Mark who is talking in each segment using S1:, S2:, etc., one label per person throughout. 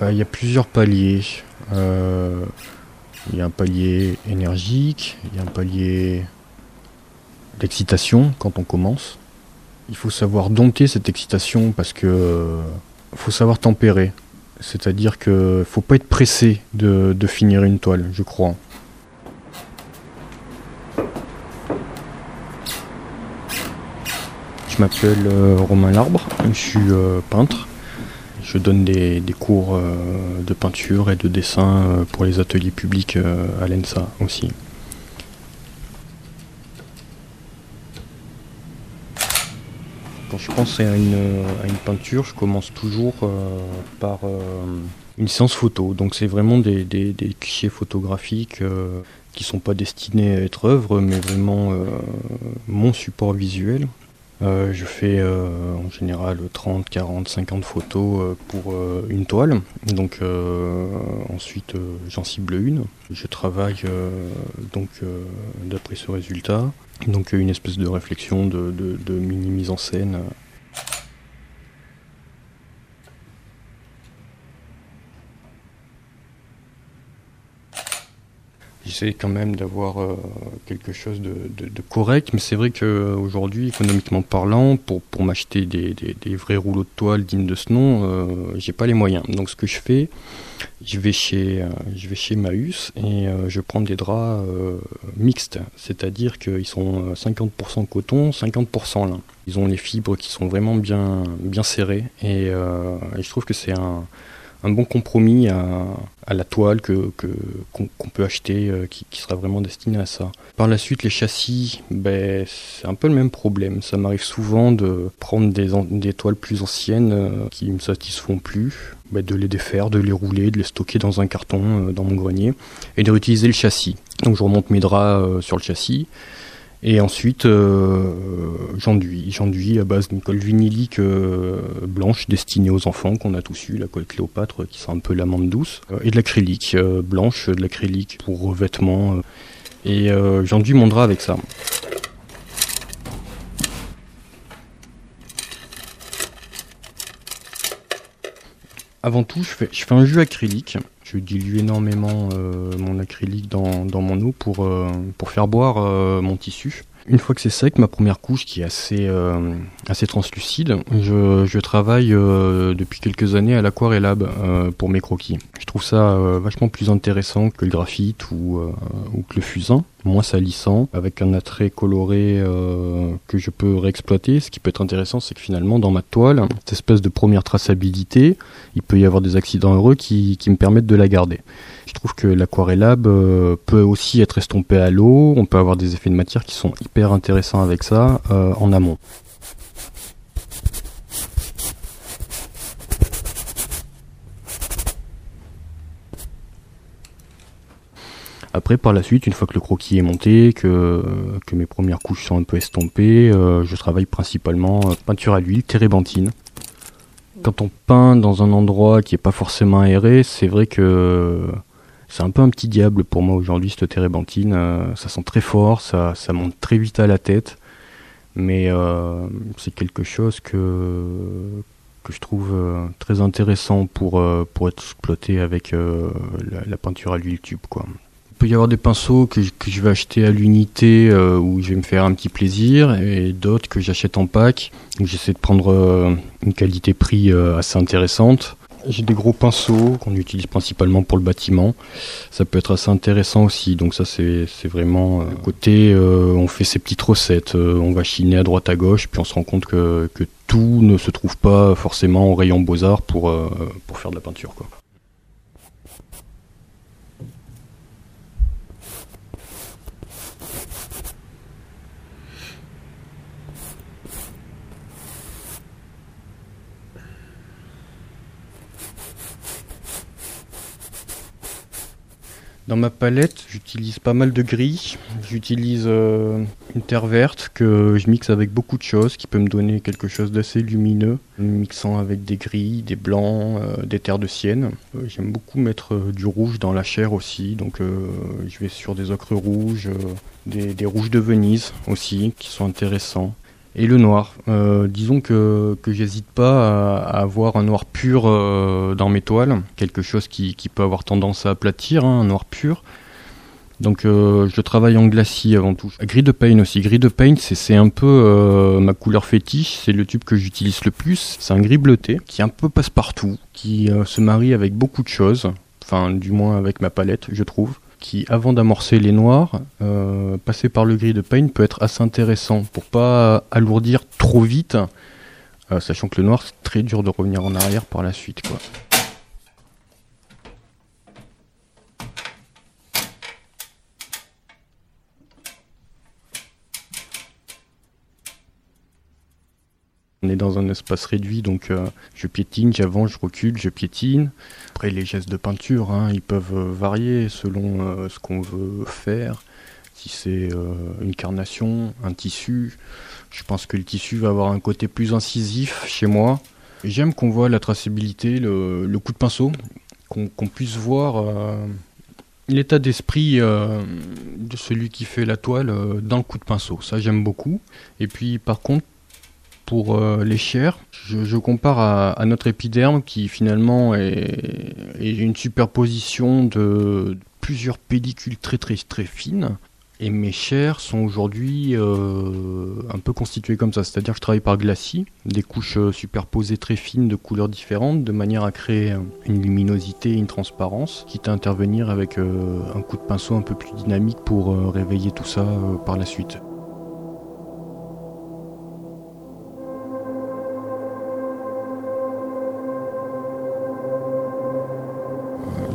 S1: bah, Il y a plusieurs paliers. Euh, il y a un palier énergique, il y a un palier d'excitation quand on commence. Il faut savoir dompter cette excitation parce que faut savoir tempérer. C'est-à-dire que faut pas être pressé de, finir une toile, je crois. Je m'appelle euh, Romain Larbre, je suis euh, peintre. Je donne des, cours euh, de peinture et de dessin pour les ateliers publics à l'ENSA aussi. Quand je pense à une, peinture, je commence toujours par une séance photo. Donc c'est vraiment des, clichés photographiques qui sont pas destinés à être œuvres, mais vraiment mon support visuel. Euh, je fais euh, en général 30, 40, 50 photos euh, pour une toile. Donc ensuite j'en cible une. Je travaille donc d'après ce résultat. Donc une espèce de réflexion de, de mini mise en scène. J'essaie quand même d'avoir euh, quelque chose de, correct, mais c'est vrai qu'aujourd'hui, économiquement parlant, pour, pour m'acheter des, vrais rouleaux de toile dignes de ce nom, euh, j'ai pas les moyens. Donc ce que je fais, je vais chez, euh, je vais chez et je prends des draps mixtes, c'est-à-dire qu'ils sont 50% coton, 50% lin. Ils ont les fibres qui sont vraiment bien, bien serrées et je trouve que c'est un un bon compromis à, la toile que, qu'on, peut acheter euh, qui, sera vraiment destiné à ça. Par la suite, les châssis, ben, c'est un peu le même problème. Ça m'arrive souvent de prendre des, des toiles plus anciennes euh, qui ne me satisfont plus, ben, de les défaire, de les rouler, de les stocker dans un carton euh, dans mon grenier et de réutiliser le châssis. Donc je remonte mes draps sur le châssis et ensuite, euh, j'enduis. J'enduis à base d'une colle vinylique euh, blanche destinée aux enfants qu'on a tous eu, la colle Cléopâtre qui sent un peu l'amande douce, euh, et de l'acrylique blanche, de l'acrylique pour revêtement. et j'enduis mon drap avec ça. Avant tout, je fais, je fais un jus acrylique. Je dilue énormément euh, mon acrylique dans, dans, mon eau pour, euh, pour faire boire euh, mon tissu. Une fois que c'est sec, ma première couche qui est assez, euh, assez translucide, je, je travaille euh, depuis quelques années à l'aquarellab euh, pour mes croquis. Je trouve ça vachement plus intéressant que le graphite ou, ou que le fusain, moins salissant, avec un attrait coloré que je peux réexploiter. Ce qui peut être intéressant, c'est que finalement, dans ma toile, cette espèce de première traçabilité, il peut y avoir des accidents heureux qui, qui me permettent de la garder. Je trouve que l'aquarellab euh, peut aussi être estompé à l'eau, on peut avoir des effets de matière qui sont hyper intéressants avec ça euh, en amont. Après, par la suite, une fois que le croquis est monté, que, que mes premières couches sont un peu estompées, euh, je travaille principalement peinture à l'huile, térébenthine. Quand on peint dans un endroit qui n'est pas forcément aéré, c'est vrai que c'est un peu un petit diable pour moi aujourd'hui, cette térébenthine. Euh, ça sent très fort, ça, ça monte très vite à la tête. Mais euh, c'est quelque chose que, que je trouve euh, très intéressant pour, pour être exploité avec la, peinture à l'huile tube. Quoi. Il peut y avoir des pinceaux que, je vais acheter à l'unité où je vais me faire un petit plaisir et d'autres que j'achète en pack où j'essaie de prendre une qualité-prix assez intéressante. J'ai des gros pinceaux qu'on utilise principalement pour le bâtiment. Ça peut être assez intéressant aussi. Donc ça c'est vraiment euh, côté euh, on fait ses petites recettes, euh, on va chiner à droite à gauche, puis on se rend compte que, que tout ne se trouve pas forcément au rayon beaux-arts pour, pour faire de la peinture. Quoi. Dans ma palette, j'utilise pas mal de gris. J'utilise euh, une terre verte que je mixe avec beaucoup de choses, qui peut me donner quelque chose d'assez lumineux, mixant avec des gris, des blancs, euh, des terres de sienne. Euh, j'aime beaucoup mettre du rouge dans la chair aussi, donc je vais sur des ocres rouges, des, des, rouges de Venise aussi, qui sont intéressants. Et le noir. Euh, disons que, j'hésite pas à, avoir un noir pur euh, dans mes toiles, quelque chose qui, peut avoir tendance à aplatir, hein, un noir pur. Donc euh, je travaille en glacis avant tout. Gris de paint aussi. Gris de paint, c'est un peu ma couleur fétiche. C'est le tube que j'utilise le plus. C'est un gris bleuté qui un peu passe-partout, qui se marie avec beaucoup de choses. Enfin, du moins avec ma palette, je trouve qui, avant d'amorcer les noirs, euh, passer par le gris de paint peut être assez intéressant pour pas alourdir trop vite, euh, sachant que le noir c'est très dur de revenir en arrière par la suite. On est dans un espace réduit, donc euh, je piétine, j'avance, je recule, je piétine. Après, les gestes de peinture, hein, ils peuvent euh, varier selon euh, ce qu'on veut faire. Si c'est une carnation, un tissu, je pense que le tissu va avoir un côté plus incisif chez moi. J'aime qu'on voit la traçabilité, le, coup de pinceau, qu'on puisse voir l'état d'esprit de celui qui fait la toile dans le coup de pinceau. Ça, j'aime beaucoup. Et puis, par contre, pour euh, les chairs, je, compare à, notre épiderme qui finalement est, une superposition de plusieurs pellicules très très très fines. Et mes chairs sont aujourd'hui euh, un peu constituées comme ça, c'est-à-dire que je travaille par glacis, des couches euh, superposées très fines de couleurs différentes, de manière à créer une luminosité et une transparence, quitte à intervenir avec un coup de pinceau un peu plus dynamique pour réveiller tout ça par la suite.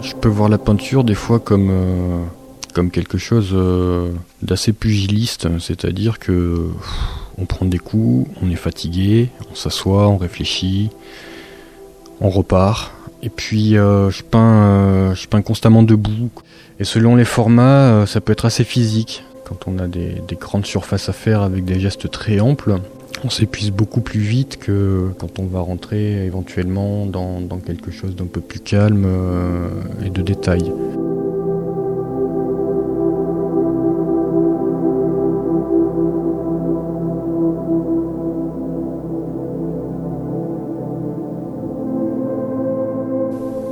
S1: Je peux voir la peinture des fois comme, euh, quelque chose euh, d'assez pugiliste, c'est-à-dire que on prend des coups, on est fatigué, on s'assoit, on réfléchit, on repart. Et puis euh, je, peins, je peins constamment debout. Et selon les formats, ça peut être assez physique. Quand on a des grandes surfaces à faire avec des gestes très amples, on s'épuise beaucoup plus vite que quand on va rentrer éventuellement dans, quelque chose d'un peu plus calme euh, et de détail.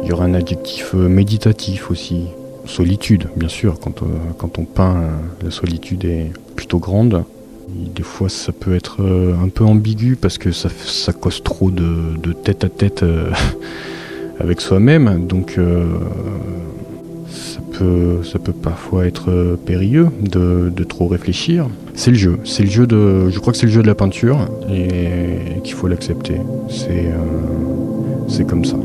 S1: Il y aura un adjectif euh, méditatif aussi. Solitude, bien sûr, quand, euh, quand on peint, la solitude est plutôt grande. Des fois, ça peut être euh, un peu ambigu parce que ça, ça cause trop de, tête à tête euh, avec soi-même. Donc, euh, ça, peut, ça peut parfois être périlleux de, trop réfléchir. C'est le jeu. C'est le jeu de. Je crois que c'est le jeu de la peinture et qu'il faut l'accepter. C'est comme ça.